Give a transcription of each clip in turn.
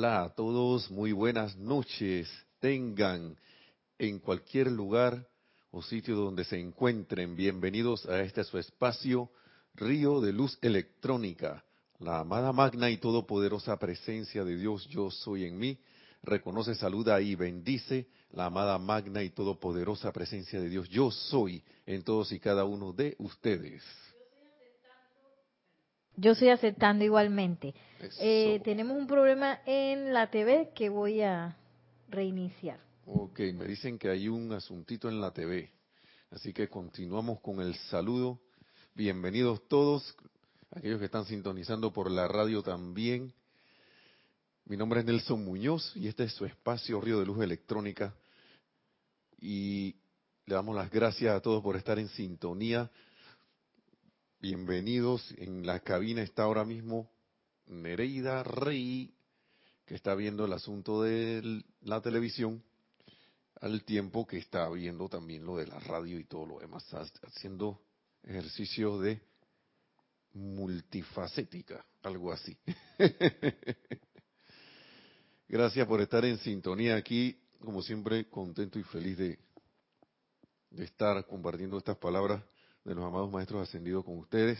Hola a todos, muy buenas noches. Tengan en cualquier lugar o sitio donde se encuentren, bienvenidos a este su espacio, Río de Luz Electrónica. La amada magna y todopoderosa presencia de Dios, yo soy en mí, reconoce, saluda y bendice la amada magna y todopoderosa presencia de Dios, yo soy en todos y cada uno de ustedes. Yo estoy aceptando igualmente. Eh, tenemos un problema en la TV que voy a reiniciar. Ok, me dicen que hay un asuntito en la TV. Así que continuamos con el saludo. Bienvenidos todos, aquellos que están sintonizando por la radio también. Mi nombre es Nelson Muñoz y este es su espacio Río de Luz Electrónica. Y le damos las gracias a todos por estar en sintonía Bienvenidos. En la cabina está ahora mismo Nereida Rey, que está viendo el asunto de la televisión, al tiempo que está viendo también lo de la radio y todo lo demás, haciendo ejercicio de multifacética, algo así. Gracias por estar en sintonía aquí, como siempre, contento y feliz de, de estar compartiendo estas palabras de los amados maestros ascendidos con ustedes.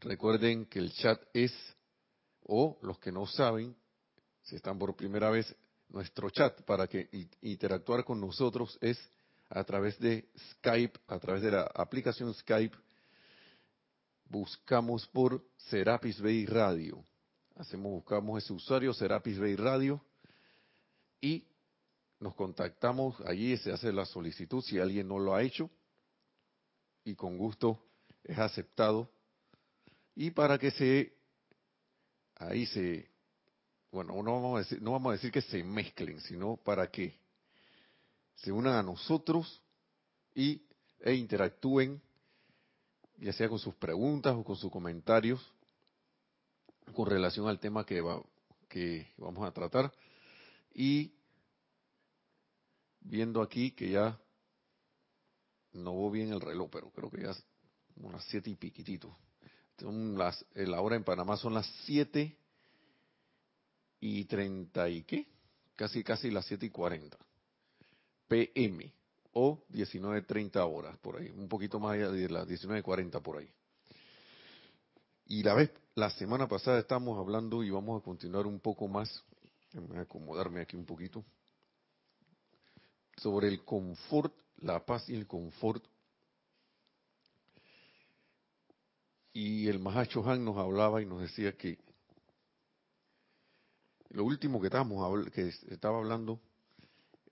Recuerden que el chat es, o los que no saben, si están por primera vez, nuestro chat para que interactuar con nosotros es a través de Skype, a través de la aplicación Skype, buscamos por Serapis Bay Radio. Hacemos, buscamos ese usuario, Serapis Bay Radio, y nos contactamos, allí se hace la solicitud si alguien no lo ha hecho, y con gusto es aceptado. Y para que se, ahí se, bueno, no vamos a decir, no vamos a decir que se mezclen, sino para que se unan a nosotros y, e interactúen, ya sea con sus preguntas o con sus comentarios, con relación al tema que, va, que vamos a tratar. Y viendo aquí que ya no veo bien el reloj, pero creo que ya es las siete y piquitito. las, la hora en Panamá son las siete y treinta y qué, casi casi las siete y cuarenta, PM, o 19.30 horas por ahí, un poquito más allá de las 19.40 por ahí. Y la vez, la semana pasada estamos hablando y vamos a continuar un poco más, voy a acomodarme aquí un poquito, sobre el confort la paz y el confort. Y el Mahacho Han nos hablaba y nos decía que lo último que, estábamos, que estaba hablando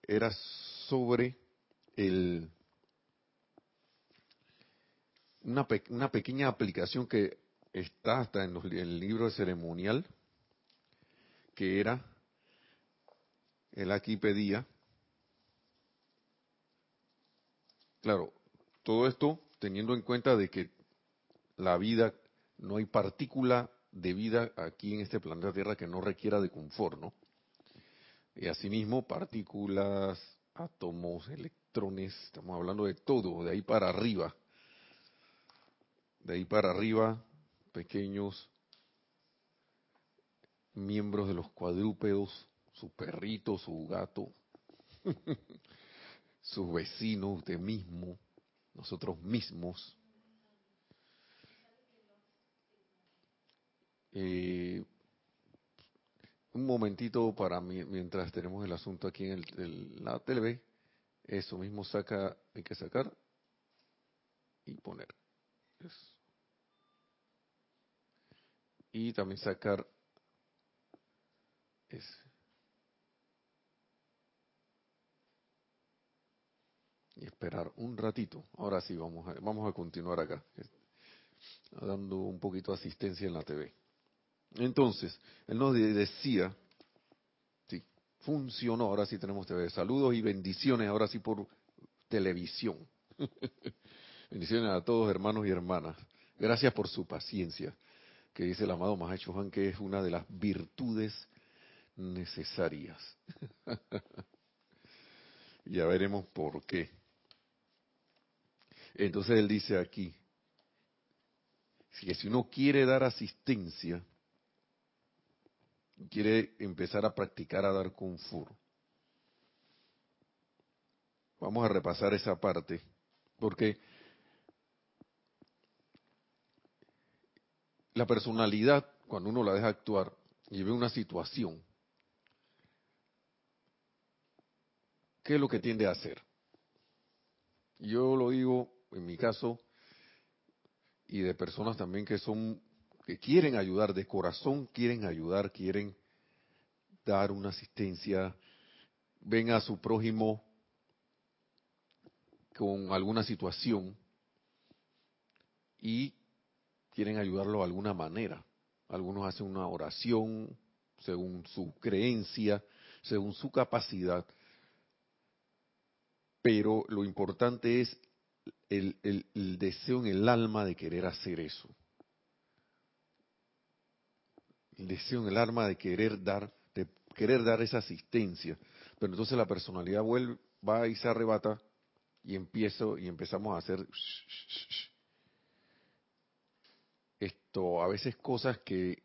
era sobre el, una, una pequeña aplicación que está hasta en, el libro de ceremonial, que era, el aquí pedía, Claro, todo esto teniendo en cuenta de que la vida, no hay partícula de vida aquí en este planeta Tierra que no requiera de confort, ¿no? Y asimismo, partículas, átomos, electrones, estamos hablando de todo, de ahí para arriba. De ahí para arriba, pequeños miembros de los cuadrúpedos, su perrito, su gato, sus vecinos, usted mismo, nosotros mismos. Eh, un momentito para mí, mientras tenemos el asunto aquí en el, la TV, eso mismo saca, hay que sacar y poner. Y también sacar ese. Esperar un ratito. Ahora sí, vamos a, vamos a continuar acá, dando un poquito de asistencia en la TV. Entonces, él nos decía, sí, funcionó, ahora sí tenemos TV. Saludos y bendiciones, ahora sí por televisión. bendiciones a todos hermanos y hermanas. Gracias por su paciencia, que dice el amado Mahacho Juan, que es una de las virtudes necesarias. ya veremos por qué. Entonces él dice aquí, que si uno quiere dar asistencia, quiere empezar a practicar a dar confort. Vamos a repasar esa parte, porque la personalidad, cuando uno la deja actuar y ve una situación, ¿qué es lo que tiende a hacer? Yo lo digo en mi caso y de personas también que son que quieren ayudar de corazón, quieren ayudar, quieren dar una asistencia, ven a su prójimo con alguna situación y quieren ayudarlo de alguna manera. Algunos hacen una oración según su creencia, según su capacidad, pero lo importante es el, deseo en el alma de querer hacer eso. El deseo en el alma de querer dar, de querer dar esa asistencia. Pero entonces la personalidad vuelve, va y se arrebata y empiezo y empezamos a hacer esto a veces cosas que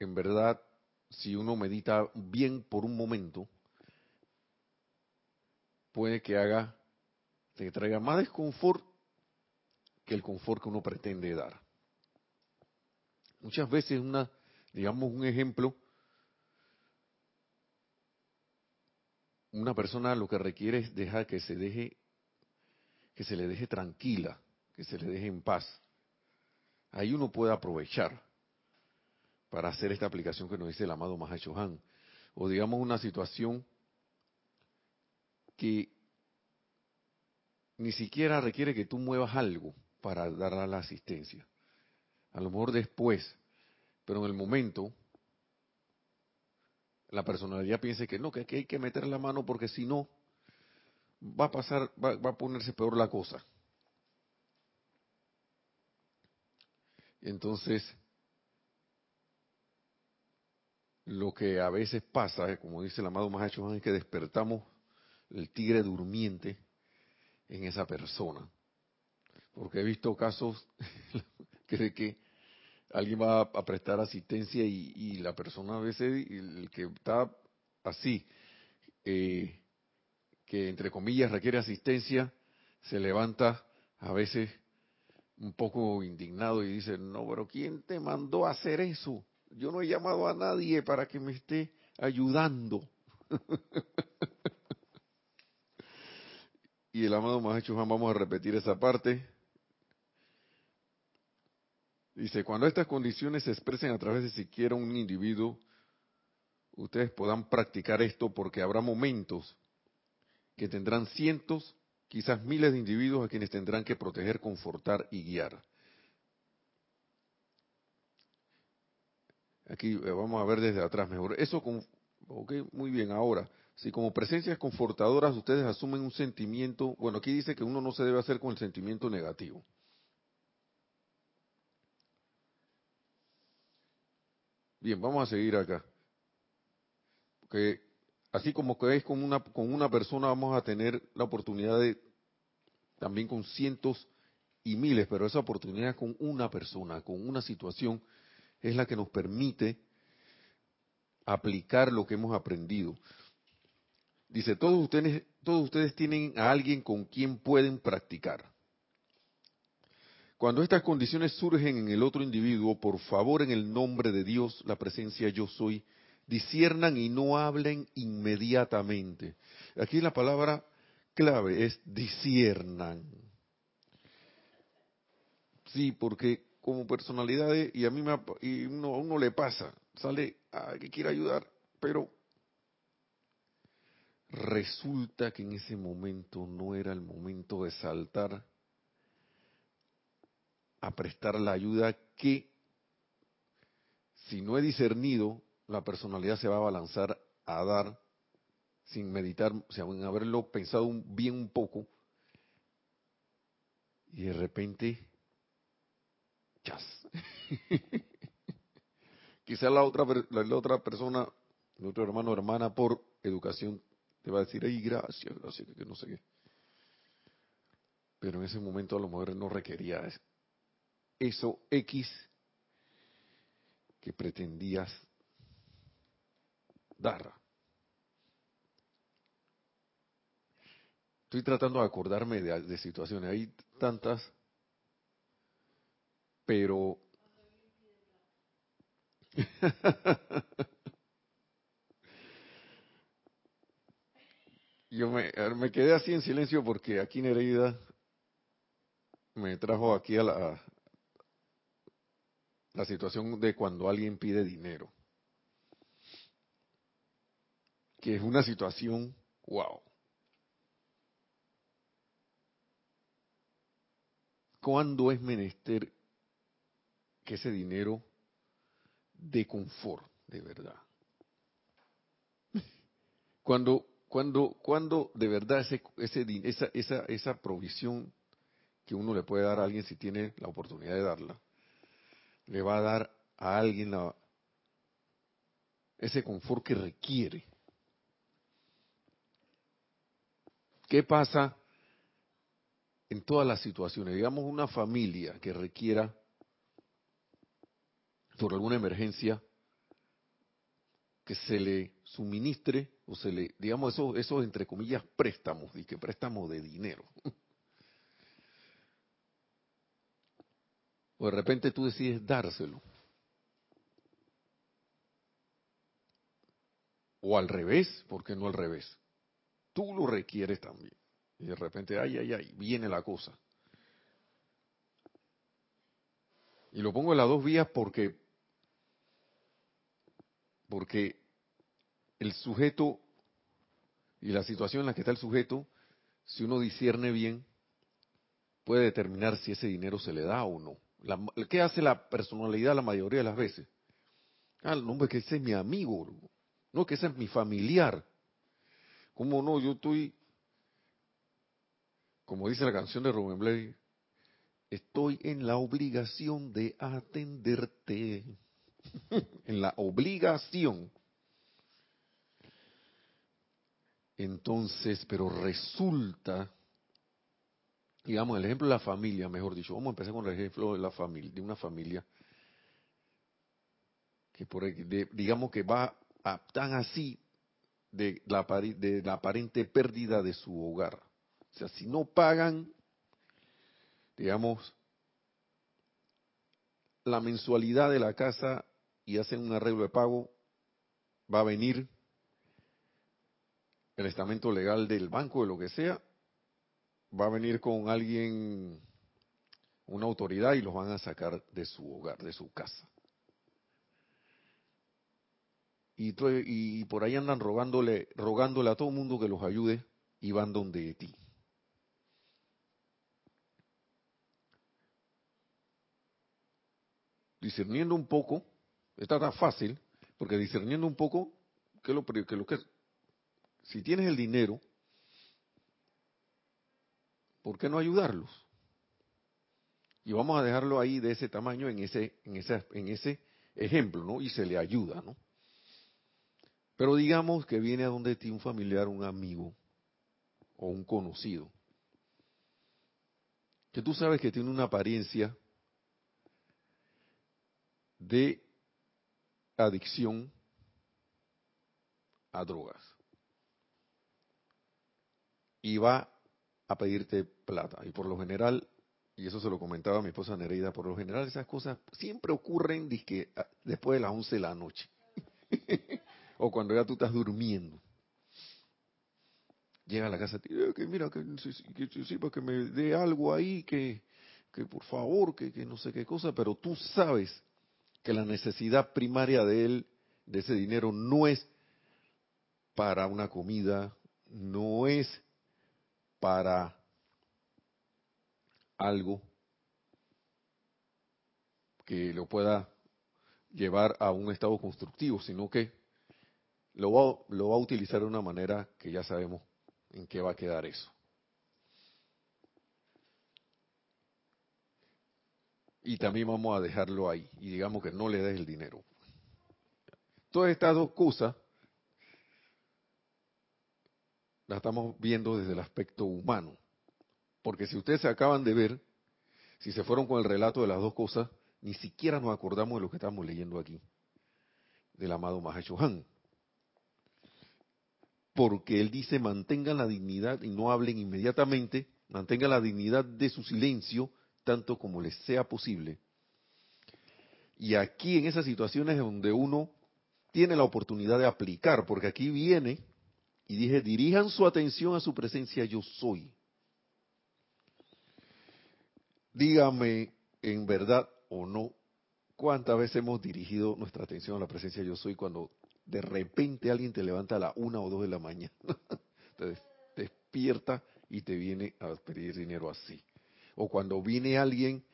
en verdad si uno medita bien por un momento puede que haga que traiga más desconfort que el confort que uno pretende dar. Muchas veces una digamos un ejemplo una persona lo que requiere es dejar que se deje que se le deje tranquila, que se le deje en paz. Ahí uno puede aprovechar para hacer esta aplicación que nos dice el amado Mahacho Han. O digamos una situación que ni siquiera requiere que tú muevas algo para dar la asistencia. A lo mejor después, pero en el momento, la personalidad piensa que no, que hay que meter la mano porque si no, va a pasar, va, a ponerse peor la cosa. Entonces, lo que a veces pasa, eh, como dice el amado Mahacho es que despertamos el tigre durmiente en esa persona. Porque he visto casos de que alguien va a prestar asistencia y, la persona a veces, el que está así, eh, que entre comillas requiere asistencia, se levanta a veces un poco indignado y dice, no, pero ¿quién te mandó a hacer eso? Yo no he llamado a nadie para que me esté ayudando. y el amado Maestro Juan, vamos a repetir esa parte. Dice, cuando estas condiciones se expresen a través de siquiera un individuo, ustedes puedan practicar esto porque habrá momentos que tendrán cientos, quizás miles de individuos a quienes tendrán que proteger, confortar y guiar. Aquí eh, vamos a ver desde atrás mejor. Eso, ok, muy bien, ahora, si como presencias confortadoras ustedes asumen un sentimiento, bueno, aquí dice que uno no se debe hacer con el sentimiento negativo. Bien, vamos a seguir acá. Porque así como que es con una, con una persona, vamos a tener la oportunidad de, también con cientos y miles, pero esa oportunidad con una persona, con una situación, es la que nos permite aplicar lo que hemos aprendido. Dice, todos ustedes, todos ustedes tienen a alguien con quien pueden practicar. Cuando estas condiciones surgen en el otro individuo, por favor, en el nombre de Dios, la presencia yo soy, disiernan y no hablen inmediatamente. Aquí la palabra clave es disiernan. Sí, porque como personalidades, y a mí me, y uno, a uno le pasa, sale a que quiere ayudar, pero resulta que en ese momento no era el momento de saltar a prestar la ayuda que, si no he discernido, la personalidad se va a balanzar a dar sin meditar, o sea, sin haberlo pensado bien un poco, y de repente, chas. Quizá la otra, la, otra persona, otro hermano o hermana, por educación, te va a decir, ay, gracias, gracias, que no sé qué. Pero en ese momento a lo mejor no requería eso X que pretendías dar. Estoy tratando de acordarme de, situaciones, hay tantas, pero... Yo me, me quedé así en silencio porque aquí Nereida me trajo aquí a la, la situación de cuando alguien pide dinero. Que es una situación, wow. ¿Cuándo es menester que ese dinero de confort, de verdad? Cuando, cuando, cuando de verdad ese, ese, esa, esa, esa provisión que uno le puede dar a alguien si tiene la oportunidad de darla, le va a dar a alguien ese confort que requiere. ¿Qué pasa en todas las situaciones? Digamos una familia que requiera, por alguna emergencia, que se le suministre o se le, digamos, esos, esos entre comillas préstamos, y que préstamos de dinero. O de repente tú decides dárselo. O al revés, ¿por qué no al revés? Tú lo requieres también. Y de repente, ay, ay, ay, viene la cosa. Y lo pongo en las dos vías porque, porque el sujeto y la situación en la que está el sujeto, si uno discierne bien, puede determinar si ese dinero se le da o no. ¿Qué hace la personalidad la mayoría de las veces? Ah, no, es que ese es mi amigo, no, que ese es mi familiar. ¿Cómo no? Yo estoy, como dice la canción de Rubén Blay, estoy en la obligación de atenderte. en la obligación. Entonces, pero resulta digamos, el ejemplo de la familia, mejor dicho, vamos a empezar con el ejemplo de la familia, de una familia que por digamos que va a, tan así de la, de la aparente pérdida de su hogar. O sea, si no pagan, digamos, la mensualidad de la casa y hacen un arreglo de pago, va a venir el estamento legal del banco, de lo que sea, va a venir con alguien, una autoridad, y los van a sacar de su hogar, de su casa. Y, por ahí andan rogándole, rogándole a todo el mundo que los ayude y van donde ti. Discerniendo un poco, está tan fácil, porque discerniendo un poco, que lo que, lo que si tienes el dinero, ¿por qué no ayudarlos? Y vamos a dejarlo ahí de ese tamaño en ese, en ese, en ese ejemplo, ¿no? Y se le ayuda, ¿no? Pero digamos que viene a donde ti un familiar, un amigo o un conocido, que tú sabes que tiene una apariencia de adicción a drogas. Y va a pedirte plata. Y por lo general, y eso se lo comentaba a mi esposa Nereida, por lo general esas cosas siempre ocurren después de las 11 de la noche. o cuando ya tú estás durmiendo. Llega a la casa, eh, que mira, que, que, que me dé algo ahí, que, que por favor, que, que no sé qué cosa, pero tú sabes que la necesidad primaria de él, de ese dinero, no es para una comida, no es para algo que lo pueda llevar a un estado constructivo, sino que lo va, lo va a utilizar de una manera que ya sabemos en qué va a quedar eso. Y también vamos a dejarlo ahí y digamos que no le des el dinero. Todas estas dos cosas la estamos viendo desde el aspecto humano. Porque si ustedes se acaban de ver, si se fueron con el relato de las dos cosas, ni siquiera nos acordamos de lo que estamos leyendo aquí, del amado Mahashohan. porque él dice mantengan la dignidad y no hablen inmediatamente, mantengan la dignidad de su silencio tanto como les sea posible. Y aquí en esas situaciones donde uno tiene la oportunidad de aplicar, porque aquí viene y dije, dirijan su atención a su presencia yo soy. Dígame en verdad o no, cuántas veces hemos dirigido nuestra atención a la presencia yo soy cuando de repente alguien te levanta a la una o dos de la mañana, te despierta y te viene a pedir dinero así. O cuando viene alguien,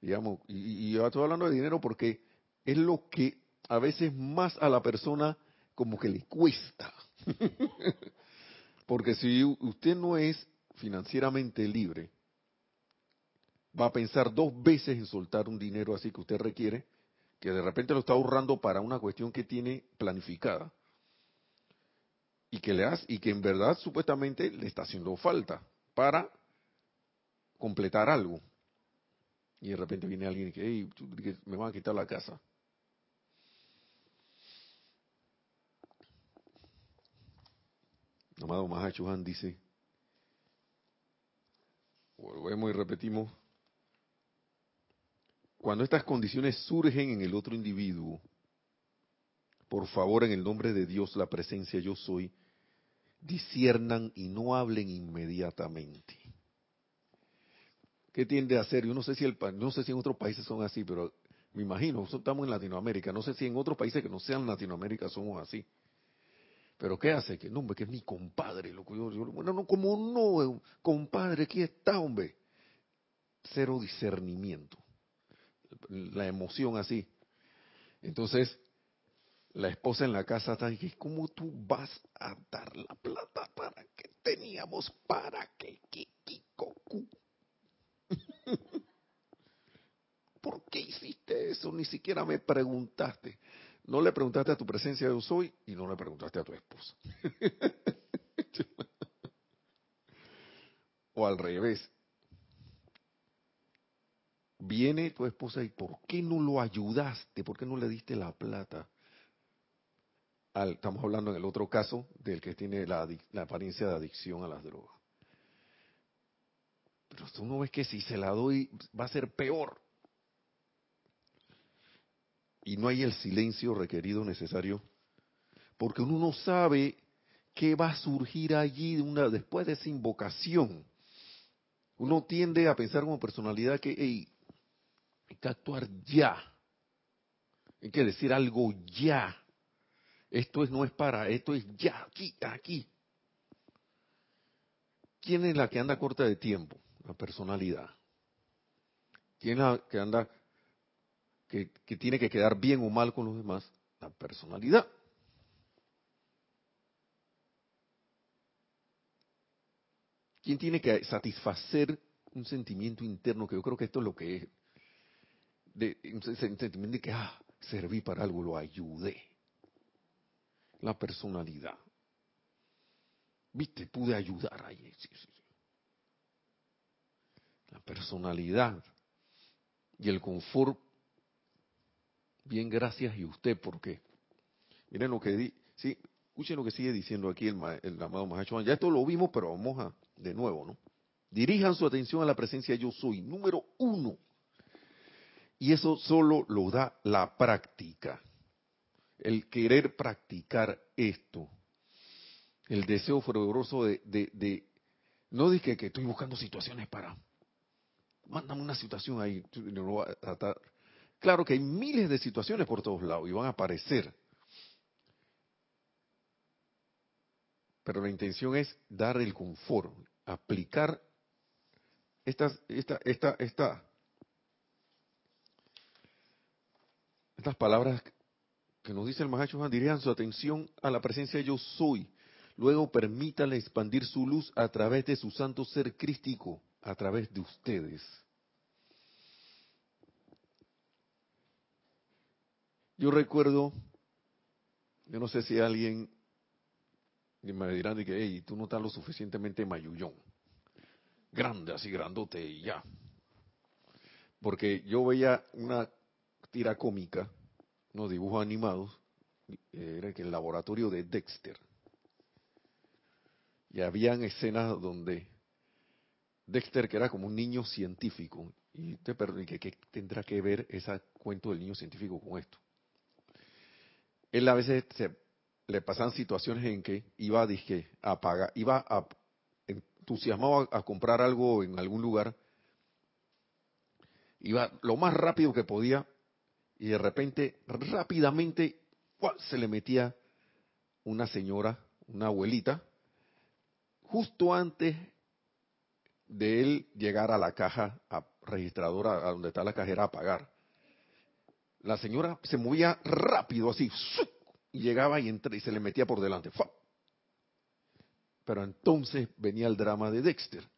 digamos, y, y yo estoy hablando de dinero porque es lo que a veces más a la persona como que le cuesta. porque si usted no es financieramente libre, va a pensar dos veces en soltar un dinero así que usted requiere, que de repente lo está ahorrando para una cuestión que tiene planificada y que le hace, y que en verdad supuestamente le está haciendo falta para completar algo. Y de repente viene alguien y dice, hey, me van a quitar la casa. Amado Mahachuhan dice, volvemos y repetimos, cuando estas condiciones surgen en el otro individuo, por favor, en el nombre de Dios, la presencia yo soy, disiernan y no hablen inmediatamente. ¿Qué tiende a hacer? Yo no sé si el, no sé si en otros países son así, pero me imagino, estamos en Latinoamérica, no sé si en otros países que no sean Latinoamérica somos así. Pero ¿qué hace? Que hombre, que es mi compadre. Lo bueno, no, como no, compadre, aquí está, hombre. Cero discernimiento la emoción así. Entonces, la esposa en la casa está y ¿cómo tú vas a dar la plata para que teníamos para que Kikikoku? ¿Por qué hiciste eso? Ni siquiera me preguntaste. No le preguntaste a tu presencia de soy y no le preguntaste a tu esposa. o al revés, viene tu esposa y ¿por qué no lo ayudaste? ¿Por qué no le diste la plata? estamos hablando en el otro caso del que tiene la, apariencia de adicción a las drogas. Pero tú no ves que si se la doy va a ser peor. Y no hay el silencio requerido necesario, porque uno no sabe qué va a surgir allí después de esa invocación. Uno tiende a pensar como personalidad que, hay que actuar ya. Hay que decir algo ya. Esto es, no es para, esto es ya, aquí, aquí. ¿Quién es la que anda corta de tiempo? La personalidad. ¿Quién es la que anda, que, tiene que quedar bien o mal con los demás? La personalidad. ¿Quién tiene que satisfacer un sentimiento interno? Que yo creo que esto es lo que es de un sentimiento de que, ah, serví para algo, lo ayudé. La personalidad. Viste, pude ayudar ahí. La personalidad y el confort. Bien, gracias y usted, porque miren lo que di, sí, escuchen lo que sigue diciendo aquí el, el amado Mahacho. Ya esto lo vimos, pero vamos a de nuevo, ¿no? Dirijan su atención a la presencia yo soy. Número uno, y eso solo lo da la práctica. El querer practicar esto. El deseo fervoroso de, de, no dije que estoy buscando situaciones para, mándame una situación ahí, Claro que hay miles de situaciones por todos lados y van a aparecer. Pero la intención es dar el confort, aplicar estas, esta, esta, esta Estas palabras que nos dice el Mahacho dirían su atención a la presencia de yo soy. Luego permítale expandir su luz a través de su santo ser crístico, a través de ustedes. Yo recuerdo, yo no sé si alguien me dirá de que, hey, tú no estás lo suficientemente mayullón. Grande, así grandote y ya. Porque yo veía una tira cómica, unos dibujos animados, era que el laboratorio de Dexter. Y habían escenas donde Dexter, que era como un niño científico, y te que ¿qué tendrá que ver ese cuento del niño científico con esto? Él a veces se, le pasan situaciones en que iba a pagar, iba a, entusiasmado a, comprar algo en algún lugar, iba lo más rápido que podía y de repente, rápidamente, se le metía una señora, una abuelita, justo antes de él llegar a la caja registradora, a donde está la cajera a pagar. La señora se movía rápido así, y llegaba y, y se le metía por delante. Pero entonces venía el drama de Dexter.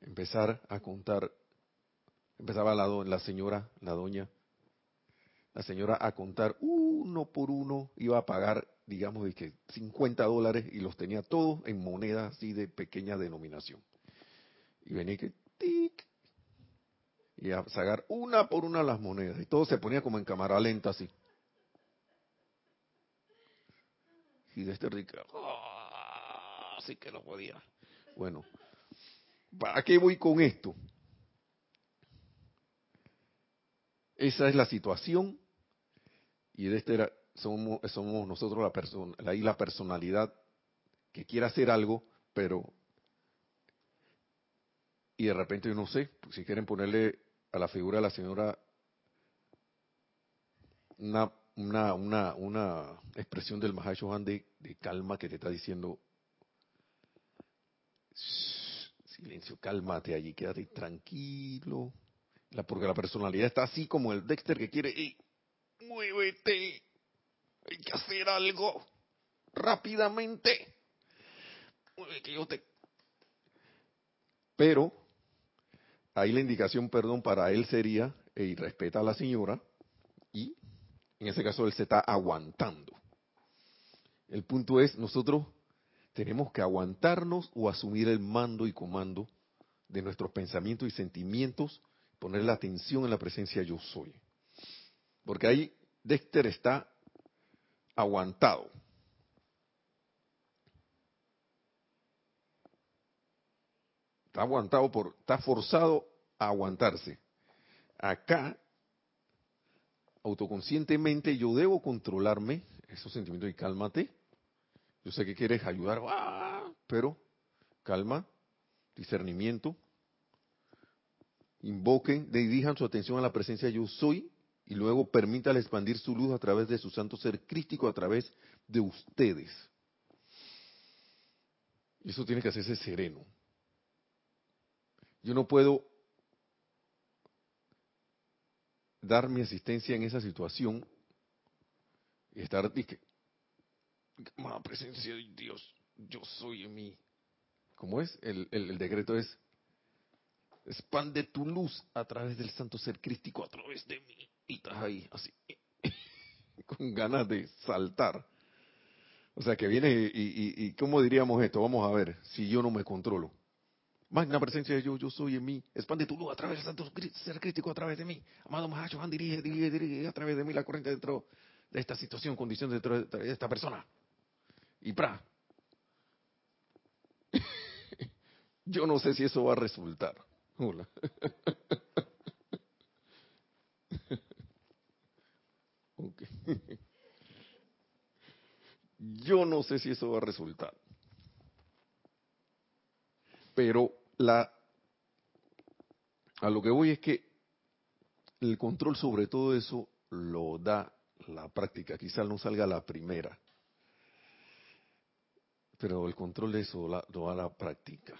Empezar a contar, empezaba la, la señora, la doña, la señora a contar uno por uno, iba a pagar, digamos, de que 50 dólares y los tenía todos en monedas así de pequeña denominación. Y venía que, tic, y a sacar una por una las monedas. Y todo se ponía como en cámara lenta así. Y de este rico, así que no podía. Bueno, ¿para qué voy con esto? Esa es la situación y de este era, somos, somos nosotros la persona, ahí la personalidad que quiere hacer algo, pero y de repente yo no sé, si quieren ponerle la figura de la señora una, una, una, una expresión del Mahashohan de, de calma que te está diciendo, silencio, cálmate allí, quédate tranquilo, porque la personalidad está así como el Dexter que quiere, hey, muévete, hay que hacer algo rápidamente. Que yo te... Pero ahí la indicación, perdón, para él sería, y respeta a la señora, y en ese caso él se está aguantando. El punto es, nosotros tenemos que aguantarnos o asumir el mando y comando de nuestros pensamientos y sentimientos, poner la atención en la presencia yo soy. Porque ahí Dexter está aguantado. Está aguantado por, está forzado aguantarse. Acá, autoconscientemente, yo debo controlarme esos sentimientos y cálmate. Yo sé que quieres ayudar, pero calma, discernimiento. Invoquen, dirijan su atención a la presencia yo soy y luego permítale expandir su luz a través de su santo ser crístico, a través de ustedes. Y eso tiene que hacerse sereno. Yo no puedo dar mi asistencia en esa situación y estar que la presencia de Dios, yo soy en mí. ¿Cómo es? El, el, el decreto es expande tu luz a través del santo ser crístico, a través de mí y estás ahí, así, con ganas de saltar. O sea, que viene y, y, y, ¿cómo diríamos esto? Vamos a ver, si yo no me controlo. Magna presencia de yo, yo soy en mí. Expande tu luz a través del santo ser crítico a través de mí. Amado Mahacho, dirige, dirige, dirige a través de mí la corriente dentro de esta situación, condición dentro de esta persona. Y pra. yo no sé si eso va a resultar. Hola. Yo no sé si eso va a resultar. Pero la a lo que voy es que el control sobre todo eso lo da la práctica. Quizá no salga la primera, pero el control de eso lo da la práctica.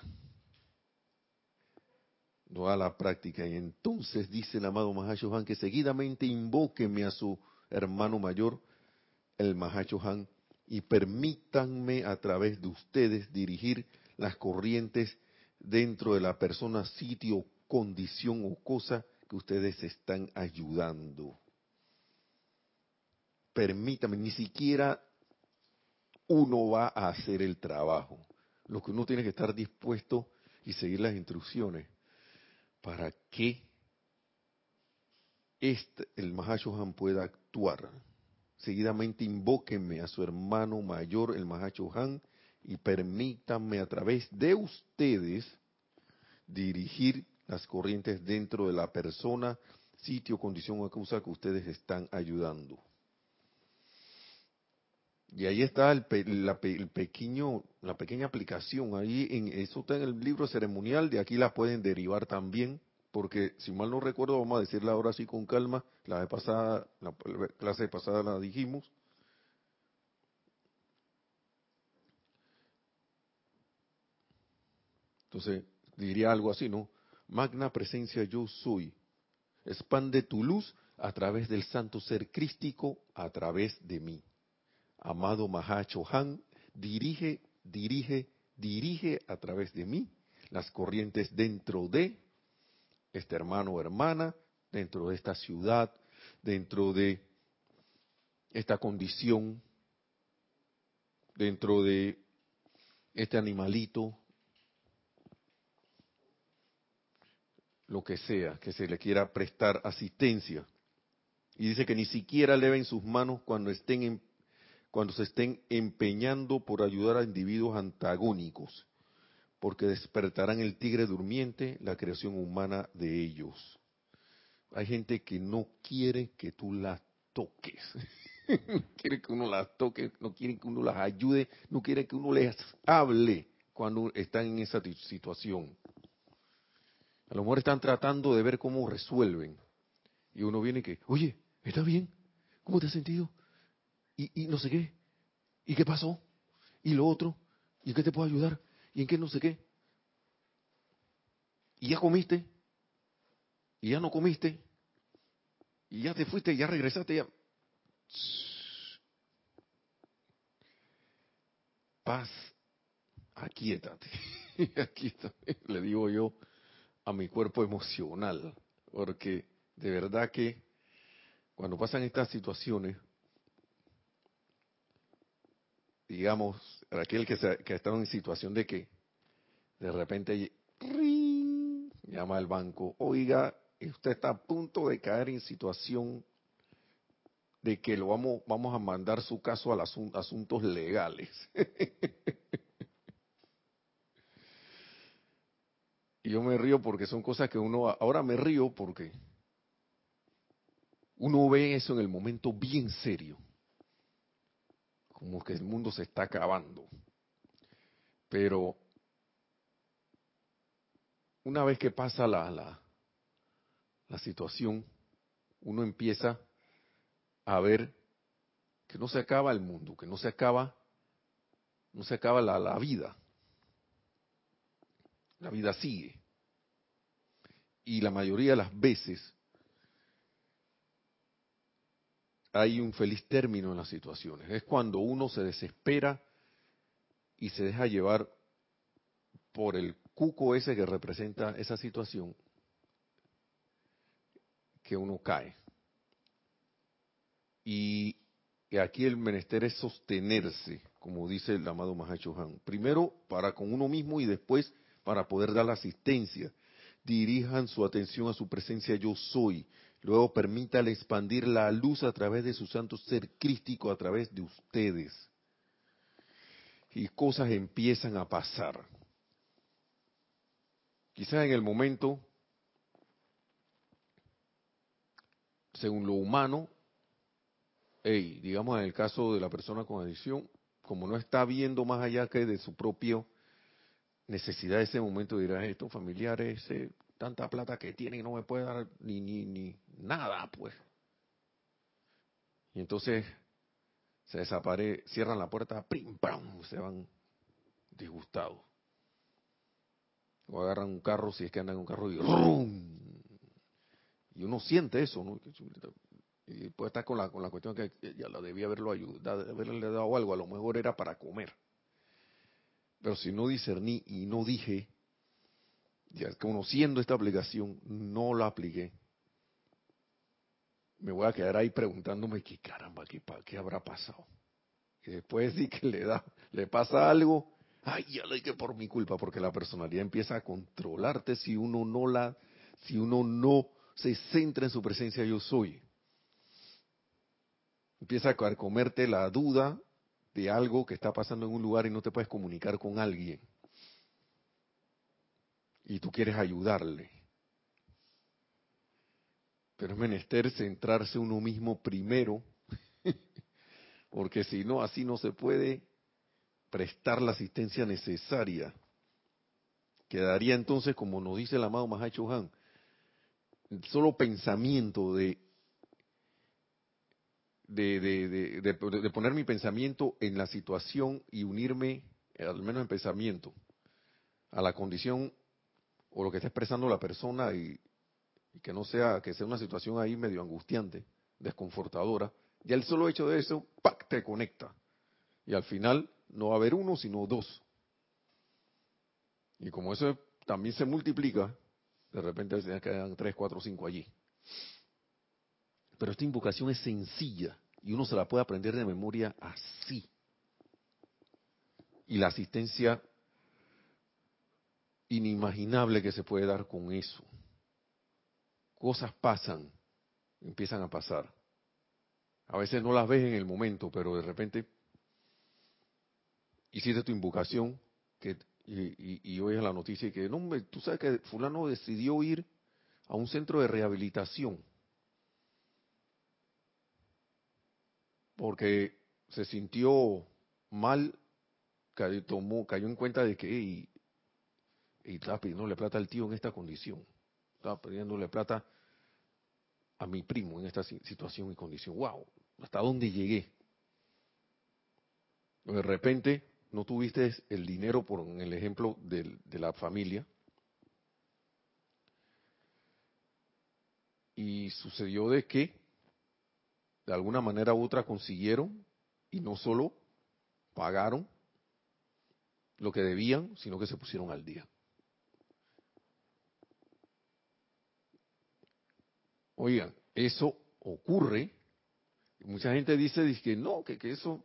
Lo da la práctica. Y entonces dice el amado Mahashohan que seguidamente invóqueme a su hermano mayor, el Mahacho Han, y permítanme a través de ustedes dirigir las corrientes dentro de la persona, sitio, condición o cosa que ustedes están ayudando. Permítame, ni siquiera uno va a hacer el trabajo. Lo que uno tiene que estar dispuesto y seguir las instrucciones para que este, el Mahashohan pueda actuar. Seguidamente invóquenme a su hermano mayor, el Mahashohan, y permítanme a través de ustedes dirigir las corrientes dentro de la persona, sitio, condición o causa que ustedes están ayudando. Y ahí está el, pequeño, la pequeña aplicación. Ahí en eso está en el libro ceremonial. De aquí la pueden derivar también, porque si mal no recuerdo, vamos a decirla ahora sí con calma. La vez pasada, la clase pasada la dijimos. Entonces, diría algo así, ¿no? Magna presencia yo soy. Expande tu luz a través del santo ser crístico, a través de mí. Amado Mahacho Han, dirige, dirige, dirige a través de mí las corrientes dentro de este hermano o hermana, dentro de esta ciudad, dentro de esta condición, dentro de este animalito, lo que sea, que se le quiera prestar asistencia. Y dice que ni siquiera leven sus manos cuando estén cuando se estén empeñando por ayudar a individuos antagónicos, porque despertarán el tigre durmiente, la creación humana de ellos. Hay gente que no quiere que tú las toques, no quiere que uno las toque, no quiere que uno las ayude, no quiere que uno les hable cuando están en esa situación. A lo mejor están tratando de ver cómo resuelven. Y uno viene y que, oye, ¿está bien? ¿Cómo te has sentido? Y, y no sé qué. ¿Y qué pasó? ¿Y lo otro? ¿Y en qué te puedo ayudar? ¿Y en qué no sé qué? ¿Y ya comiste? ¿Y ya no comiste? ¿Y ya te fuiste? ¿Ya regresaste? ¿Ya? Paz, aquíétate. aquíétate, le digo yo a mi cuerpo emocional, porque de verdad que cuando pasan estas situaciones, digamos, aquel que, se, que estado en situación de que de repente llama al banco, oiga, usted está a punto de caer en situación de que lo vamos, vamos a mandar su caso a los asuntos legales. Y yo me río porque son cosas que uno, ahora me río porque uno ve eso en el momento bien serio, como que el mundo se está acabando. Pero una vez que pasa la, la, la situación, uno empieza a ver que no se acaba el mundo, que no se acaba, no se acaba la, la vida. La vida sigue y la mayoría de las veces hay un feliz término en las situaciones. Es cuando uno se desespera y se deja llevar por el cuco ese que representa esa situación que uno cae. Y, aquí el menester es sostenerse, como dice el amado Mahacho Han. Primero para con uno mismo y después para poder dar la asistencia dirijan su atención a su presencia yo soy. Luego permítale expandir la luz a través de su santo ser crístico, a través de ustedes. Y cosas empiezan a pasar. Quizás en el momento, según lo humano, digamos en el caso de la persona con adicción, como no está viendo más allá que de su propio necesidad de ese momento dirás, estos familiares, eh, tanta plata que tienen, no me puede dar ni, ni, ni nada, pues. Y entonces se desaparece, cierran la puerta, se van disgustados. O agarran un carro, si es que andan en un carro, y. Y uno siente eso, ¿no? Y puede estar con la, con la cuestión que ya la debía haberlo ayudado, haberle dado algo, a lo mejor era para comer. Pero si no discerní y no dije, ya conociendo esta aplicación, no la apliqué, me voy a quedar ahí preguntándome qué caramba, qué, qué habrá pasado. Y después sí que le da, le pasa algo, ay, ya lo dije por mi culpa, porque la personalidad empieza a controlarte si uno no la, si uno no se centra en su presencia yo soy. Empieza a comerte la duda de algo que está pasando en un lugar y no te puedes comunicar con alguien. Y tú quieres ayudarle. Pero es menester centrarse uno mismo primero, porque si no, así no se puede prestar la asistencia necesaria. Quedaría entonces, como nos dice el amado Mahacho Han, solo pensamiento de de, de, poner mi pensamiento en la situación y unirme, al menos en pensamiento, a la condición o lo que está expresando la persona y, que no sea, que sea una situación ahí medio angustiante, desconfortadora, ya el solo hecho de eso, ¡pac! te conecta. Y al final no va a haber uno, sino dos. Y como eso también se multiplica, de repente quedan tres, cuatro, cinco allí. Pero esta invocación es sencilla y uno se la puede aprender de memoria así. Y la asistencia inimaginable que se puede dar con eso. Cosas pasan, empiezan a pasar. A veces no las ves en el momento, pero de repente hiciste tu invocación que, y, oyes la noticia y que, no, tú sabes que fulano decidió ir a un centro de rehabilitación porque se sintió mal, tomó, cayó en cuenta de que y, estaba pidiéndole plata al tío en esta condición, estaba pidiéndole plata a mi primo en esta situación y condición. ¡Wow! ¿Hasta dónde llegué? De repente no tuviste el dinero por el ejemplo de la familia. Y sucedió de que de alguna manera u otra consiguieron y no solo pagaron lo que debían, sino que se pusieron al día. Oigan, eso ocurre. Mucha gente dice, que no, que, que eso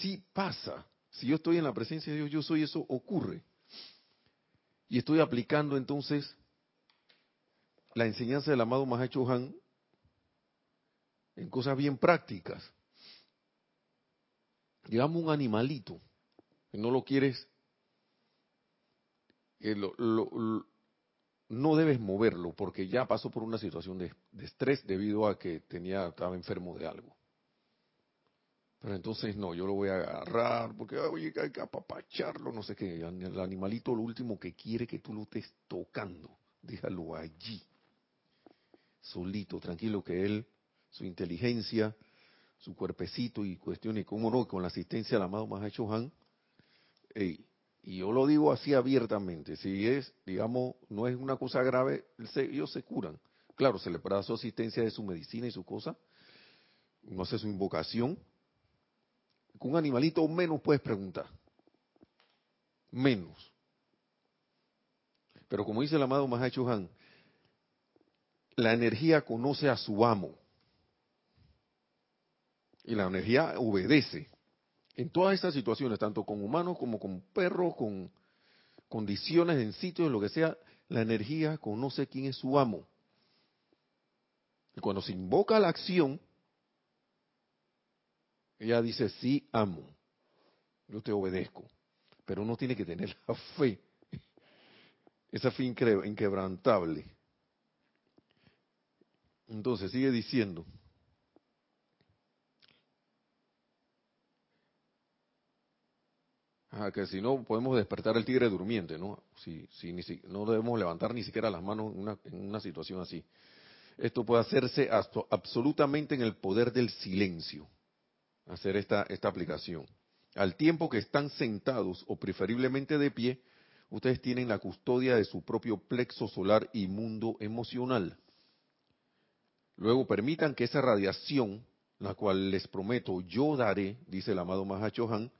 sí pasa. Si yo estoy en la presencia de Dios, yo soy, eso ocurre. Y estoy aplicando entonces la enseñanza del amado Mahacho Han en cosas bien prácticas. Digamos un animalito, que no lo quieres, no debes moverlo porque ya pasó por una situación de, estrés debido a que tenía, estaba enfermo de algo. Pero entonces no, yo lo voy a agarrar porque oye, hay que apapacharlo, no sé qué. El animalito lo último que quiere que tú lo estés tocando. Déjalo allí, solito, tranquilo, que él su inteligencia, su cuerpecito y cuestiones, cómo no, con la asistencia del amado Mahacho Han. y yo lo digo así abiertamente, si es, digamos, no es una cosa grave, ellos se curan. Claro, se le da su asistencia de su medicina y su cosa, no hace su invocación. Con un animalito menos puedes preguntar. Menos. Pero como dice el amado Mahacho Han, la energía conoce a su amo. Y la energía obedece. En todas estas situaciones, tanto con humanos como con perros, con condiciones en sitios, lo que sea, la energía conoce quién es su amo. Y cuando se invoca la acción, ella dice, sí, amo, yo te obedezco. Pero uno tiene que tener la fe, esa fe inquebrantable. Entonces sigue diciendo, que si no podemos despertar el tigre durmiente, ¿no? Si, si, ni si, no debemos levantar ni siquiera las manos en una, en una situación así. Esto puede hacerse absolutamente en el poder del silencio, hacer esta, esta aplicación. Al tiempo que están sentados o preferiblemente de pie, ustedes tienen la custodia de su propio plexo solar y mundo emocional. Luego permitan que esa radiación, la cual les prometo yo daré, dice el amado Mahachohan,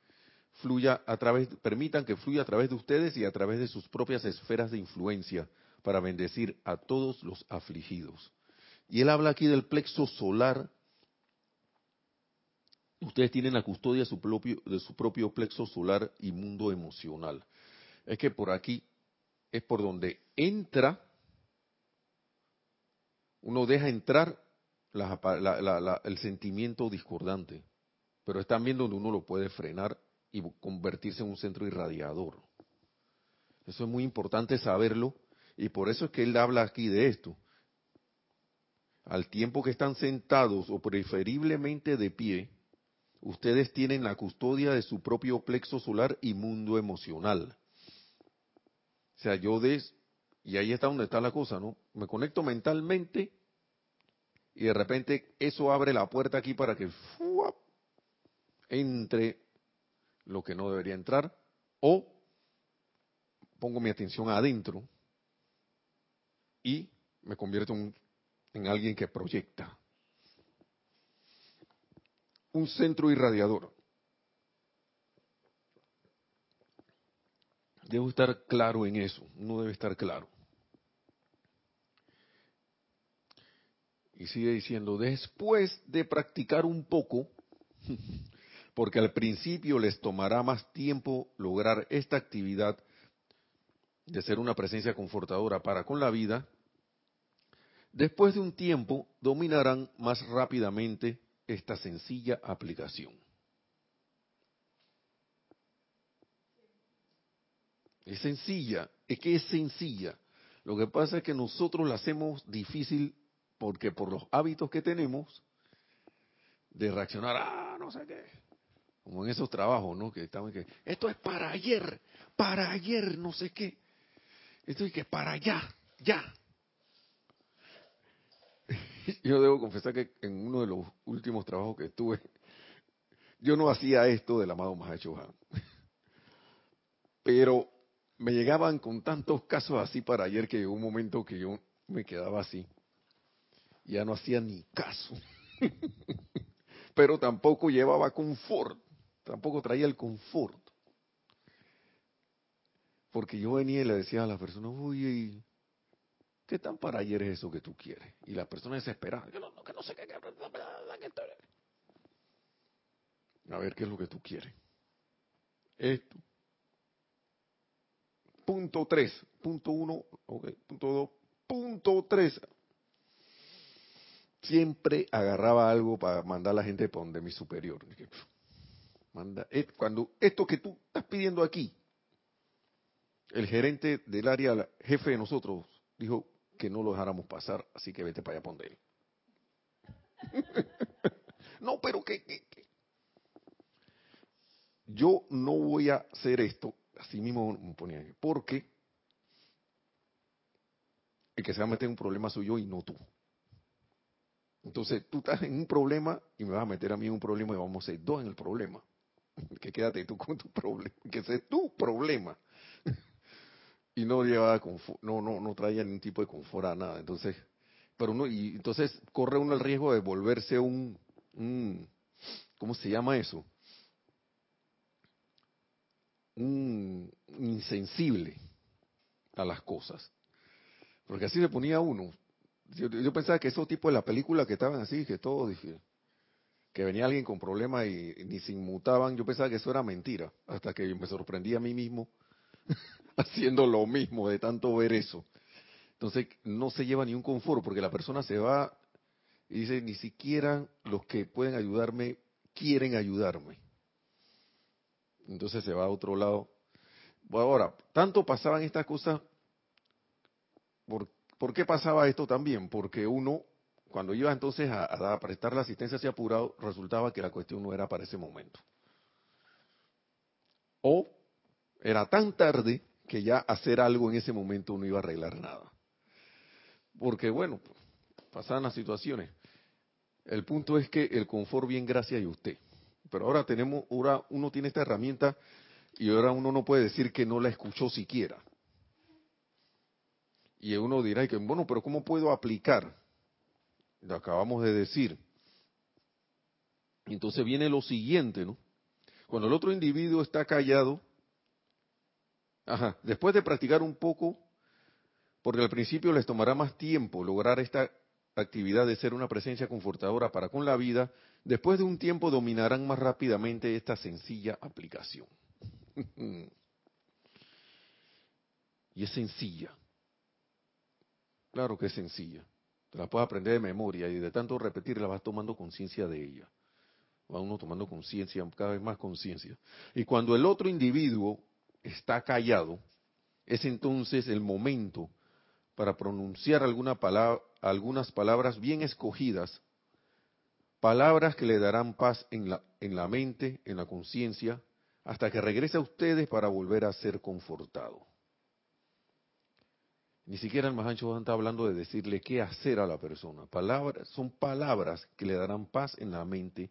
fluya a través, permitan que fluya a través de ustedes y a través de sus propias esferas de influencia para bendecir a todos los afligidos. Y él habla aquí del plexo solar. Ustedes tienen la custodia de su propio, de su propio plexo solar y mundo emocional. Es que por aquí es por donde entra, uno deja entrar el sentimiento discordante pero es también donde uno lo puede frenar y convertirse en un centro irradiador. Eso es muy importante saberlo y por eso es que él habla aquí de esto. Al tiempo que están sentados o preferiblemente de pie, ustedes tienen la custodia de su propio plexo solar y mundo emocional. O sea, yo des, y ahí está donde está la cosa, ¿no? Me conecto mentalmente y de repente eso abre la puerta aquí para que entre lo que no debería entrar o pongo mi atención adentro y me convierto en, alguien que proyecta. Un centro irradiador. Debo estar claro en eso, uno debe estar claro. Y sigue diciendo, después de practicar un poco, porque al principio les tomará más tiempo lograr esta actividad de ser una presencia confortadora para con la vida, después de un tiempo dominarán más rápidamente esta sencilla aplicación. Es sencilla, es que es sencilla. Lo que pasa es que nosotros la hacemos difícil porque por los hábitos que tenemos de reaccionar, ah, no sé qué, como en esos trabajos, ¿no? Que estamos que esto es para ayer, para ayer, no sé qué. Esto es que para allá, ya. Yo debo confesar que en uno de los últimos trabajos que tuve, yo no hacía esto del amado Mahacho. Pero me llegaban con tantos casos así para ayer que llegó un momento que yo me quedaba así ya no hacía ni caso. Pero tampoco llevaba confort, tampoco traía el confort. Porque yo venía y le decía a las personas, oye, ¿qué tan para ayer es eso que tú quieres? Y la persona desesperada, que no, que no sé qué, a ver qué es lo que tú quieres. Esto. Punto 3, punto 1, okay, punto 2, punto 3 siempre agarraba algo para mandar a la gente para donde mi superior. Manda, eh, cuando esto que tú estás pidiendo aquí, el gerente del área, jefe de nosotros, dijo que no lo dejáramos pasar, así que vete para allá a él. no, pero que, yo no voy a hacer esto, así mismo me ponía, porque el que se va a meter en un problema soy yo y no tú. Entonces tú estás en un problema y me vas a meter a mí en un problema y vamos a ser dos en el problema. Que quédate tú con tu problema, que ese es tu problema. y no lleva no, no, no traía ningún tipo de confort a nada. Entonces, pero uno, y entonces corre uno el riesgo de volverse un, un ¿cómo se llama eso? Un insensible a las cosas. Porque así se ponía uno. Yo, pensaba que esos tipos de la película que estaban así, que todo, que venía alguien con problemas y, ni se inmutaban, yo pensaba que eso era mentira, hasta que me sorprendí a mí mismo haciendo lo mismo de tanto ver eso. Entonces no se lleva ni un confort porque la persona se va y dice, ni siquiera los que pueden ayudarme quieren ayudarme. Entonces se va a otro lado. ahora, tanto pasaban estas cosas por, ¿Por qué pasaba esto también? Porque uno, cuando iba entonces a, prestar la asistencia así apurado, resultaba que la cuestión no era para ese momento. O era tan tarde que ya hacer algo en ese momento no iba a arreglar nada. Porque bueno, pasaban las situaciones. El punto es que el confort bien gracias a usted. Pero ahora tenemos, ahora uno tiene esta herramienta y ahora uno no puede decir que no la escuchó siquiera. Y uno dirá, bueno, pero ¿cómo puedo aplicar? Lo acabamos de decir. Entonces viene lo siguiente, ¿no? Cuando el otro individuo está callado, después de practicar un poco, porque al principio les tomará más tiempo lograr esta actividad de ser una presencia confortadora para con la vida, después de un tiempo dominarán más rápidamente esta sencilla aplicación. y es sencilla. Claro que es sencilla. Te la puedes aprender de memoria y de tanto repetir la vas tomando conciencia de ella. va uno tomando conciencia, cada vez más conciencia. Y cuando el otro individuo está callado, es entonces el momento para pronunciar algunas palabras bien escogidas, palabras que le darán paz en la, en la mente, en la conciencia, hasta que regrese a ustedes para volver a ser confortado. Ni siquiera el Mahancho está hablando de decirle qué hacer a la persona. Palabras, son palabras que le darán paz en la mente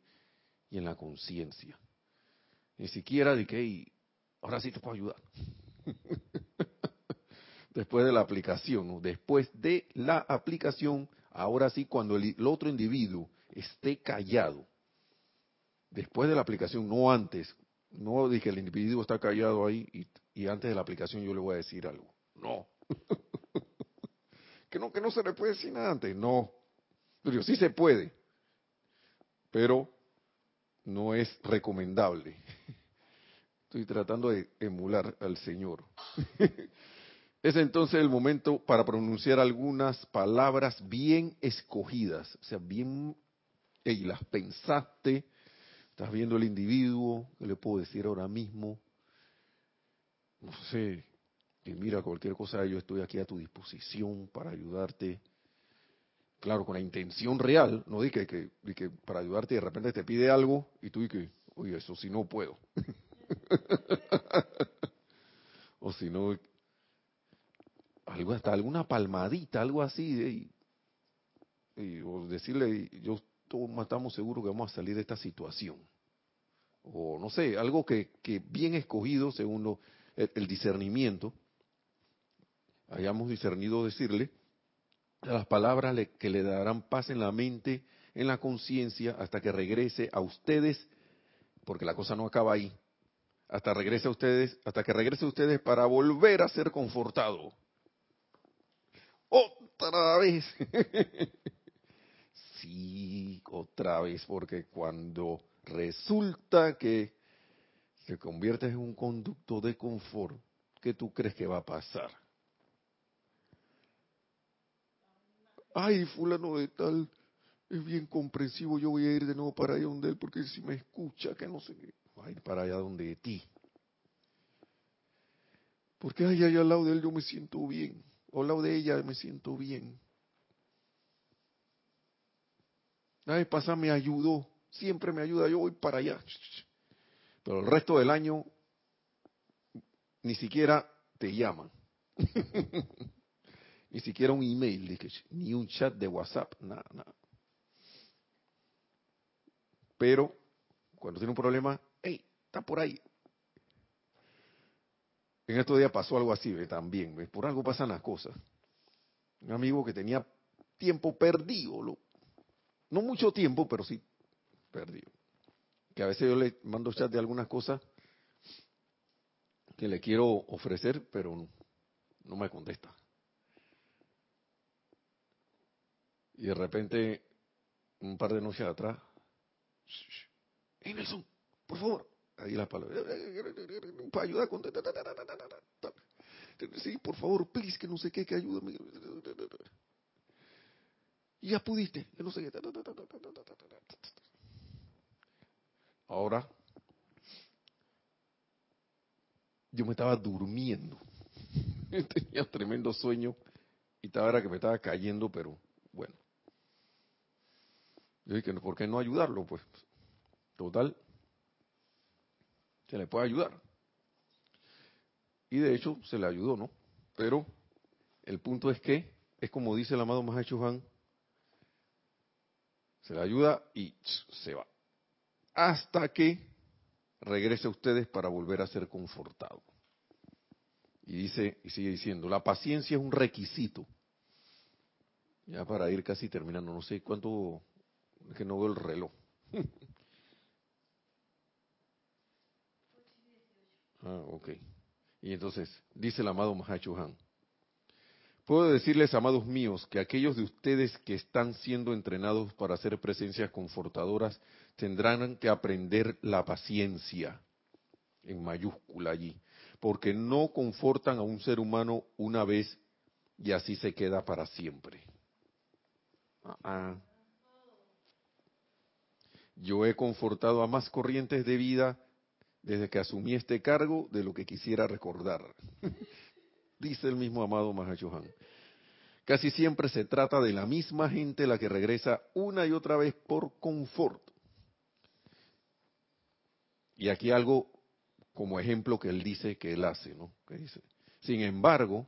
y en la conciencia. Ni siquiera de que, ahora sí te puedo ayudar. Después de la aplicación, después de la aplicación, ahora sí, cuando el, otro individuo esté callado, después de la aplicación, no antes, no que el individuo está callado ahí y antes de la aplicación yo le voy a decir algo. No. que no, que no se le puede decir nada antes. No. Pero sí se puede. Pero no es recomendable. Estoy tratando de emular al Señor. es entonces el momento para pronunciar algunas palabras bien escogidas, o sea, bien, y las pensaste, estás viendo el individuo, ¿qué le puedo decir ahora mismo? No sé, y mira, cualquier cosa, yo estoy aquí a tu disposición para ayudarte. Claro, con la intención real, no di que, para ayudarte de repente te pide algo y tú dices, oye, eso si no puedo. o si no, algo hasta alguna palmadita, algo así, y, o decirle, yo estamos seguros que vamos a salir de esta situación. O no sé, algo que, que bien escogido según el discernimiento, hayamos discernido decirle las palabras que le darán paz en la mente, en la conciencia, hasta que regrese a ustedes, porque la cosa no acaba ahí, hasta regrese a ustedes, hasta que regrese a ustedes para volver a ser confortado. Otra vez. sí, otra vez, porque cuando resulta que se convierte en un conducto de confort, ¿qué tú crees que va a pasar? Ay, fulano de tal, es bien comprensivo, yo voy a ir de nuevo para allá donde él, porque si me escucha, que no sé qué, va a ir para allá donde de ti. Porque ay, allá al lado de él yo me siento bien, o al lado de ella me siento bien. La vez pasada me ayudó, siempre me ayuda, yo voy para allá. Pero el resto del año ni siquiera te llaman. Ni siquiera un email, ni un chat de WhatsApp, nada, nada. Pero cuando tiene un problema, hey, está por ahí. En estos días pasó algo así también, por algo pasan las cosas. Un amigo que tenía tiempo perdido, no mucho tiempo, pero sí perdido. Que a veces yo le mando chat de algunas cosas que le quiero ofrecer, pero no me contesta. Y de repente, un par de noches atrás, ¡Hey Nelson! Por favor. Ahí las palabras. Para ayudar con... Sí, por favor, please, que no sé qué, que ayúdame. Y ya pudiste, que no sé qué. Ahora, yo me estaba durmiendo. Tenía tremendo sueño y estaba era que me estaba cayendo, pero bueno. Yo dije, ¿por qué no ayudarlo? Pues, total, se le puede ayudar. Y de hecho, se le ayudó, ¿no? Pero el punto es que, es como dice el amado Mahacho Han, se le ayuda y se va. Hasta que regrese a ustedes para volver a ser confortado. Y dice, y sigue diciendo, la paciencia es un requisito. Ya para ir casi terminando, no sé cuánto es que no veo el reloj. ah, ok. Y entonces, dice el amado Mahachohan, puedo decirles, amados míos, que aquellos de ustedes que están siendo entrenados para hacer presencias confortadoras tendrán que aprender la paciencia, en mayúscula allí, porque no confortan a un ser humano una vez y así se queda para siempre. Ah, ah. Yo he confortado a más corrientes de vida desde que asumí este cargo de lo que quisiera recordar. Dice el mismo amado Mahachohan. Casi siempre se trata de la misma gente la que regresa una y otra vez por confort. Y aquí algo como ejemplo que él dice que él hace, ¿no? Que dice, sin embargo,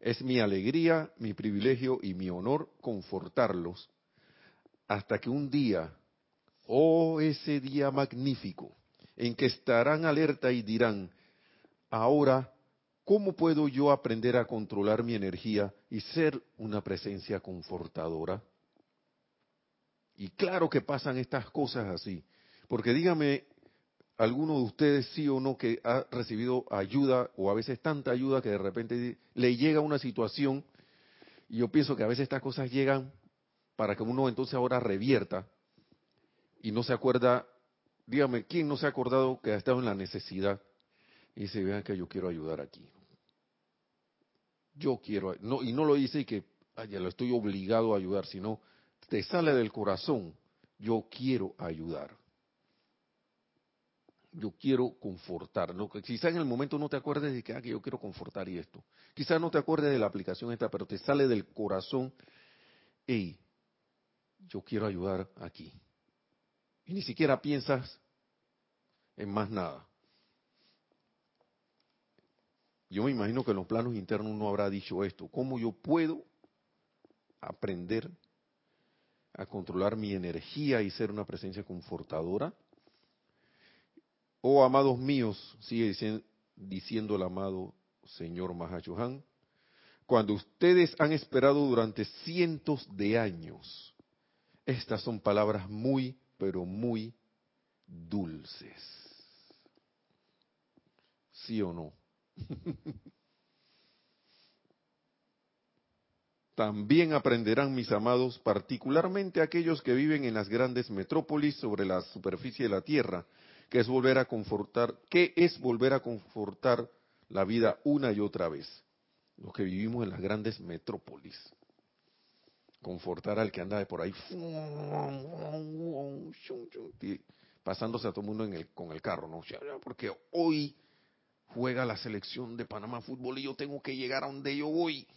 es mi alegría, mi privilegio y mi honor confortarlos hasta que un día, oh ese día magnífico, en que estarán alerta y dirán, ahora, ¿cómo puedo yo aprender a controlar mi energía y ser una presencia confortadora? Y claro que pasan estas cosas así, porque dígame alguno de ustedes sí o no que ha recibido ayuda o a veces tanta ayuda que de repente le llega una situación y yo pienso que a veces estas cosas llegan para que uno entonces ahora revierta y no se acuerda Dígame, ¿quién no se ha acordado que ha estado en la necesidad? Y dice, vean que yo quiero ayudar aquí. Yo quiero, no, y no lo dice que ya lo estoy obligado a ayudar, sino te sale del corazón, yo quiero ayudar. Yo quiero confortar. ¿no? Quizá en el momento no te acuerdes de que, ah, que yo quiero confortar y esto. Quizás no te acuerdes de la aplicación esta, pero te sale del corazón, hey, yo quiero ayudar aquí y ni siquiera piensas en más nada. Yo me imagino que en los planos internos uno habrá dicho esto, ¿cómo yo puedo aprender a controlar mi energía y ser una presencia confortadora? Oh, amados míos, sigue diciendo, el amado señor Mahachohan, cuando ustedes han esperado durante cientos de años, estas son palabras muy pero muy dulces. ¿Sí o no? También aprenderán mis amados, particularmente aquellos que viven en las grandes metrópolis sobre la superficie de la tierra, que es volver a confortar, que es volver a confortar la vida una y otra vez. Los que vivimos en las grandes metrópolis confortar al que anda de por ahí pasándose a todo el mundo en el, con el carro, ¿no? Porque hoy juega la selección de Panamá Fútbol y yo tengo que llegar a donde yo voy.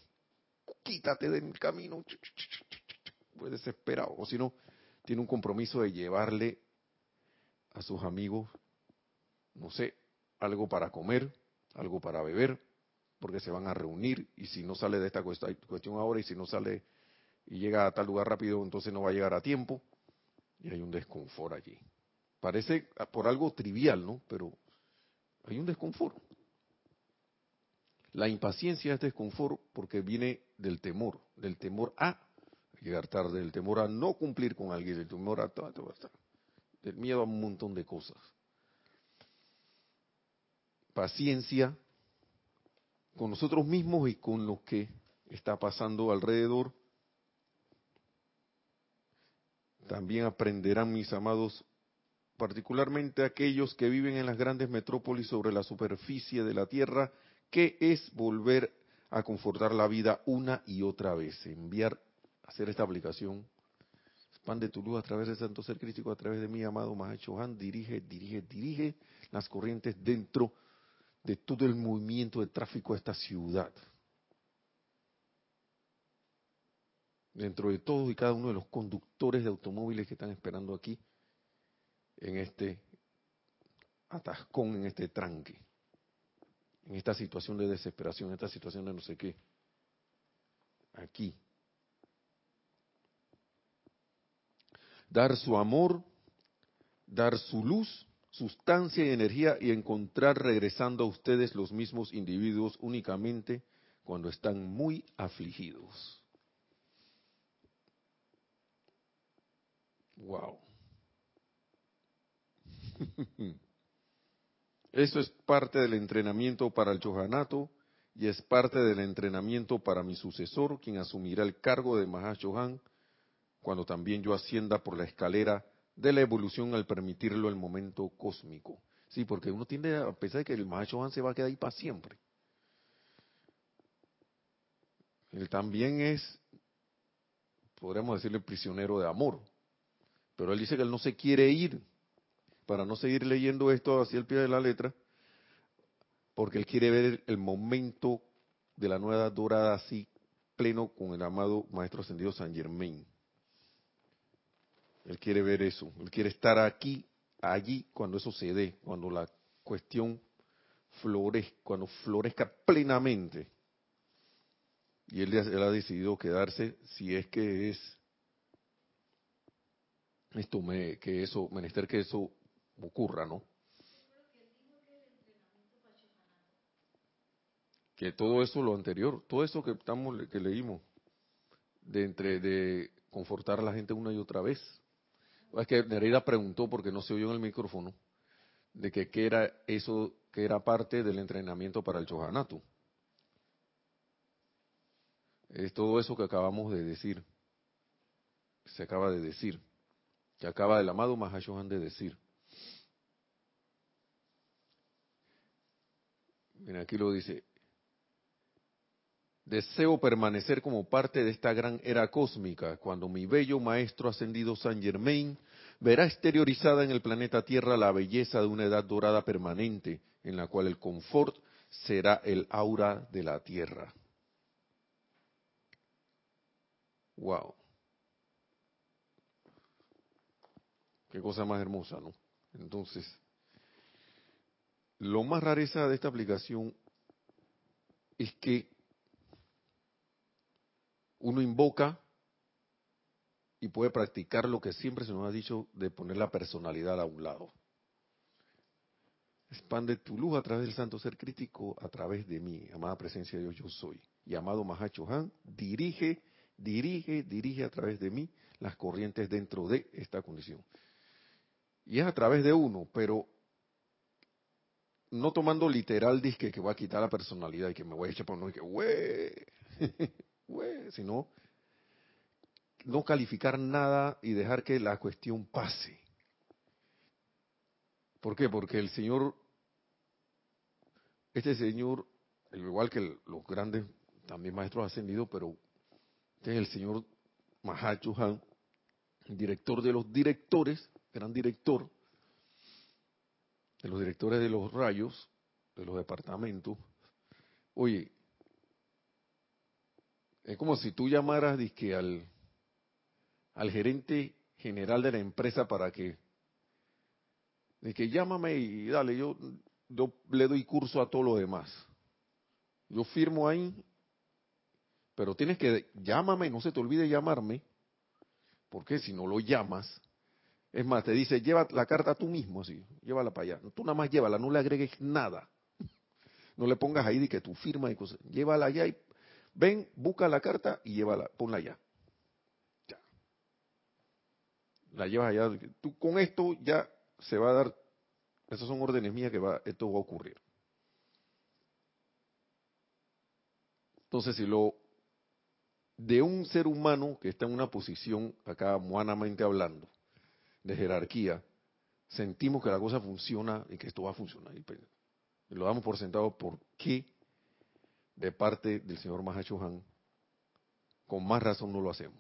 Quítate del camino. Pues desesperado. O si no, tiene un compromiso de llevarle a sus amigos, no sé, algo para comer, algo para beber, porque se van a reunir y si no sale de esta cuestión ahora y si no sale y llega a tal lugar rápido, entonces no va a llegar a tiempo y hay un desconfort allí. Parece por algo trivial, ¿no? Pero hay un desconfort. La impaciencia es desconfort porque viene del temor, del temor a llegar tarde, del temor a no cumplir con alguien, del temor a del miedo a un montón de cosas. Paciencia con nosotros mismos y con lo que está pasando alrededor También aprenderán mis amados, particularmente aquellos que viven en las grandes metrópolis sobre la superficie de la tierra, que es volver a confortar la vida una y otra vez, enviar, hacer esta aplicación. Expande tu luz a través del Santo Ser Crítico, a través de mi amado Mahacho Han, dirige, dirige, dirige las corrientes dentro de todo el movimiento de tráfico de esta ciudad. Dentro de todos y cada uno de los conductores de automóviles que están esperando aquí en este atascón, en este tranque, en esta situación de desesperación, en esta situación de no sé qué. Aquí. Dar su amor, dar su luz, sustancia y energía y encontrar regresando a ustedes los mismos individuos únicamente cuando están muy afligidos. Wow. Eso es parte del entrenamiento para el Johanato y es parte del entrenamiento para mi sucesor, quien asumirá el cargo de Mahashohan cuando también yo ascienda por la escalera de la evolución al permitirlo el momento cósmico. Sí, porque uno tiende a pensar que el Mahashohan se va a quedar ahí para siempre. Él también es, podríamos decirle, prisionero de amor Pero él dice que él no se quiere ir para no seguir leyendo esto hacia el pie de la letra, porque él quiere ver el momento de la nueva dorada así pleno con el amado Maestro Ascendido San Germain. Él quiere ver eso, él quiere estar aquí, allí, cuando eso se dé, cuando la cuestión florezca, cuando florezca plenamente. Y él ha decidido quedarse si es que es esto me, que eso, menester que eso ocurra, ¿no? Que todo eso, lo anterior, todo eso que estamos, que leímos, de entre, de confortar a la gente una y otra vez. Es que Nereida preguntó, porque no se oyó en el micrófono, de que qué era eso, que era parte del entrenamiento para el Chohanato. Es todo eso que acabamos de decir. Se acaba de decir. Que acaba el amado Mahashohan de decir. Mira, aquí lo dice. Deseo permanecer como parte de esta gran era cósmica cuando mi bello maestro ascendido San Germain verá exteriorizada en el planeta Tierra la belleza de una edad dorada permanente en la cual el confort será el aura de la Tierra. Wow. Qué cosa más hermosa, ¿no? Entonces, lo más rareza de esta aplicación es que uno invoca y puede practicar lo que siempre se nos ha dicho de poner la personalidad a un lado. Expande tu luz a través del santo ser crítico, a través de mí, amada presencia de Dios, yo soy. Y amado Mahacho Han, dirige, dirige, dirige a través de mí las corrientes dentro de esta condición. Y es a través de uno, pero no tomando literal disque que voy a quitar la personalidad y que me voy a echar por uno y que, güey, sino no calificar nada y dejar que la cuestión pase. ¿Por qué? Porque el Señor, este Señor, igual que los grandes también maestros ascendidos, pero este es el Señor Mahachuhan, director de los directores, gran director, de los directores de los rayos, de los departamentos, oye, es como si tú llamaras dizque, al, al gerente general de la empresa para que, de que llámame y dale, yo, yo le doy curso a todo lo demás. Yo firmo ahí, pero tienes que, llámame, no se te olvide llamarme, porque si no lo llamas, es más, te dice, lleva la carta tú mismo, así, llévala para allá. Tú nada más llévala, no le agregues nada. No le pongas ahí de que tu firma y cosas. Llévala allá y ven, busca la carta y llévala, ponla allá. Ya. La llevas allá. Tú con esto ya se va a dar, esas son órdenes mías que va, esto va a ocurrir. Entonces, si lo de un ser humano que está en una posición, acá humanamente hablando, de jerarquía, sentimos que la cosa funciona y que esto va a funcionar. Y pues, lo damos por sentado porque de parte del señor Mahachohan, con más razón no lo hacemos.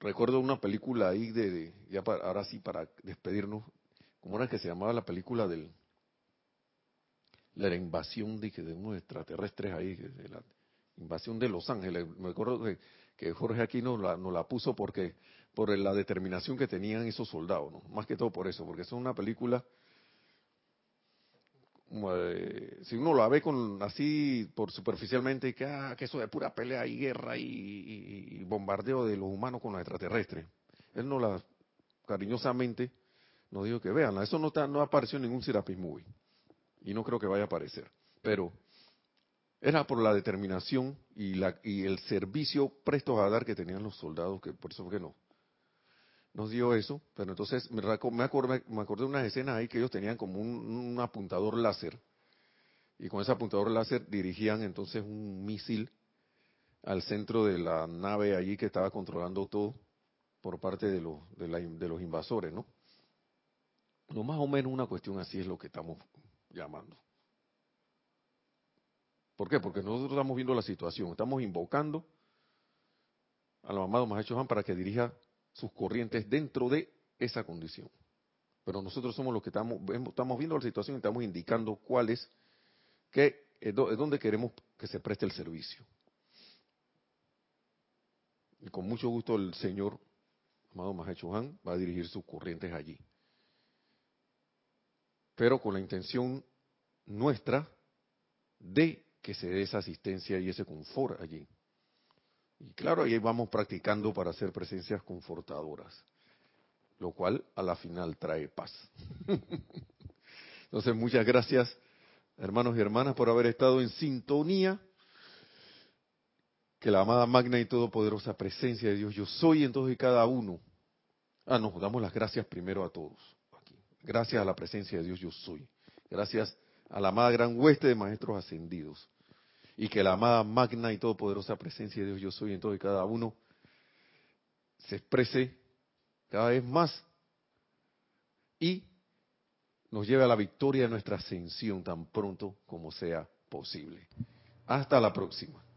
Recuerdo una película ahí de, ya para, ahora sí para despedirnos, como era que se llamaba la película del la invasión de, de unos extraterrestres ahí, de la invasión de Los Ángeles. Me acuerdo que que Jorge aquí nos la, la puso porque por la determinación que tenían esos soldados, más que todo por eso, porque es una película, si uno la ve con así por superficialmente, que, ah, que eso de pura pelea y guerra y, bombardeo de los humanos con los extraterrestres. Él no la cariñosamente nos dijo que vean, eso no, está, no apareció en ningún Serapis Movie. Y no creo que vaya a aparecer, pero era por la determinación y, la, y el servicio presto a dar que tenían los soldados, que por eso fue que no. Nos dio eso, pero entonces me, me, acordé, me acordé de unas escenas ahí que ellos tenían como un, apuntador láser, y con ese apuntador láser dirigían entonces un misil al centro de la nave allí que estaba controlando todo por parte de los, de, de los invasores, ¿no? No más o menos una cuestión así es lo que estamos llamando. ¿Por qué? Porque nosotros estamos viendo la situación, estamos invocando al amado Mahacho Han para que dirija sus corrientes dentro de esa condición. Pero nosotros somos los que estamos, estamos viendo la situación y estamos indicando cuál es, qué, es dónde queremos que se preste el servicio. Y con mucho gusto el Señor, amado Mahacho Han, va a dirigir sus corrientes allí. Pero con la intención nuestra de que se dé esa asistencia y ese confort allí. Y claro, ahí vamos practicando para hacer presencias confortadoras, lo cual a la final trae paz. Entonces, muchas gracias, hermanos y hermanas, por haber estado en sintonía. Que la amada magna y todopoderosa presencia de Dios, yo soy en todos y cada uno. Ah, nos damos las gracias primero a todos. Gracias a la presencia de Dios, yo soy. Gracias a la amada gran hueste de maestros ascendidos y que la amada magna y todopoderosa presencia de Dios yo soy en todo y cada uno se exprese cada vez más y nos lleve a la victoria de nuestra ascensión tan pronto como sea posible. Hasta la próxima.